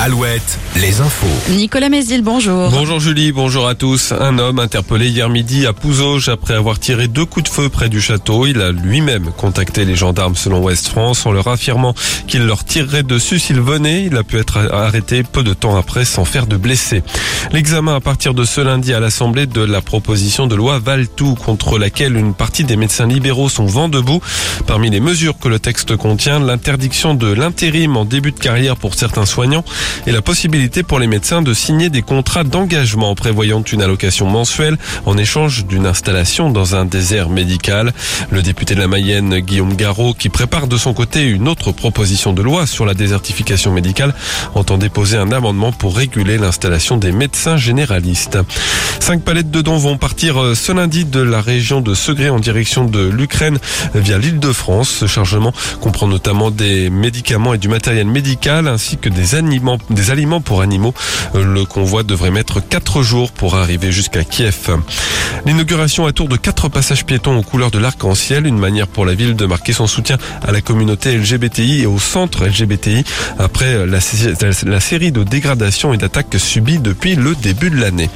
Alouette, les infos. Nicolas Mézil, bonjour. Bonjour Julie, bonjour à tous. Un homme interpellé hier midi à Pouzauges après avoir tiré deux coups de feu près du château. Il a lui-même contacté les gendarmes selon Ouest France en leur affirmant qu'il leur tirerait dessus s'il venait. Il a pu être arrêté peu de temps après sans faire de blessés. L'examen à partir de ce lundi à l'Assemblée de la proposition de loi Valtou contre laquelle une partie des médecins libéraux sont vent debout. Parmi les mesures que le texte contient, l'interdiction de l'intérim en début de carrière pour certains soignants et la possibilité pour les médecins de signer des contrats d'engagement prévoyant une allocation mensuelle en échange d'une installation dans un désert médical. Le député de la Mayenne, Guillaume Garot, qui prépare de son côté une autre proposition de loi sur la désertification médicale, entend déposer un amendement pour réguler l'installation des médecins généralistes. Cinq palettes de dons vont partir euh, ce lundi de la région de Segré en direction de l'Ukraine via l'île de France. Ce chargement comprend notamment des médicaments et du matériel médical ainsi que des aliments des aliments pour animaux. Euh, le convoi devrait mettre quatre jours pour arriver jusqu'à Kiev. L'inauguration à tour de quatre passages piétons aux couleurs de l'arc-en-ciel, une manière pour la ville de marquer son soutien à la communauté LGBTI et au centre LGBTI après la série de dégradations et d'attaques subies depuis le début de l'année.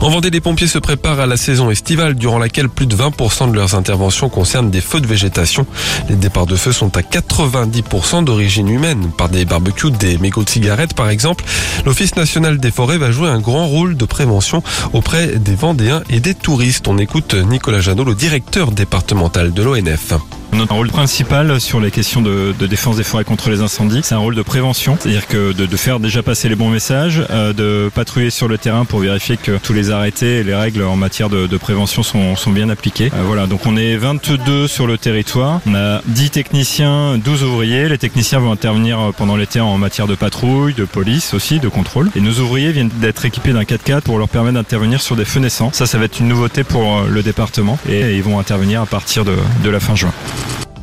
En Vendée, les pompiers se préparent à la saison estivale durant laquelle plus de 20% de leurs interventions concernent des feux de végétation. Les départs de feu sont à 90% d'origine humaine, par des barbecues, des mégots de cigarettes par exemple. L'Office national des forêts va jouer un grand rôle de prévention auprès des Vendéens et des touristes. On écoute Nicolas Janot, le directeur départemental de l'ONF. Notre rôle principal sur les questions de, de, défense des forêts contre les incendies, c'est un rôle de prévention, c'est-à-dire que de, de, faire déjà passer les bons messages, euh, de patrouiller sur le terrain pour vérifier que tous les arrêtés et les règles en matière de, de prévention sont, sont, bien appliqués. Euh, voilà, donc on est 22 sur le territoire, on a 10 techniciens, 12 ouvriers. Les techniciens vont intervenir pendant l'été en matière de patrouille, de police aussi, de contrôle. Et nos ouvriers viennent d'être équipés d'un 4x4 pour leur permettre d'intervenir sur des feux naissants. Ça, ça va être une nouveauté pour le département et ils vont intervenir à partir de, de la fin juin.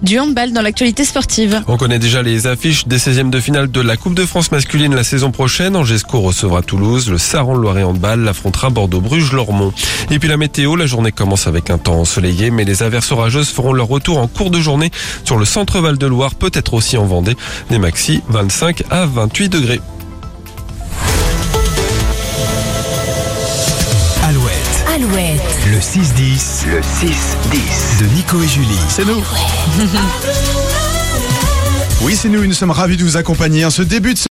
Du handball dans l'actualité sportive. On connaît déjà les affiches des 16e de finale de la Coupe de France masculine la saison prochaine. Angesco recevra Toulouse, le Saran-Loiret handball l'affrontera Bordeaux-Bruges-Lormont. Et puis la météo, la journée commence avec un temps ensoleillé, mais les averses orageuses feront leur retour en cours de journée sur le centre-val de Loire, peut-être aussi en Vendée. Des maxi 25 à 28 degrés. Alouette. Le 6-10. Le 6-10. De Nico et Julie. C'est nous. Oui, c'est nous, nous sommes ravis de vous accompagner en ce début de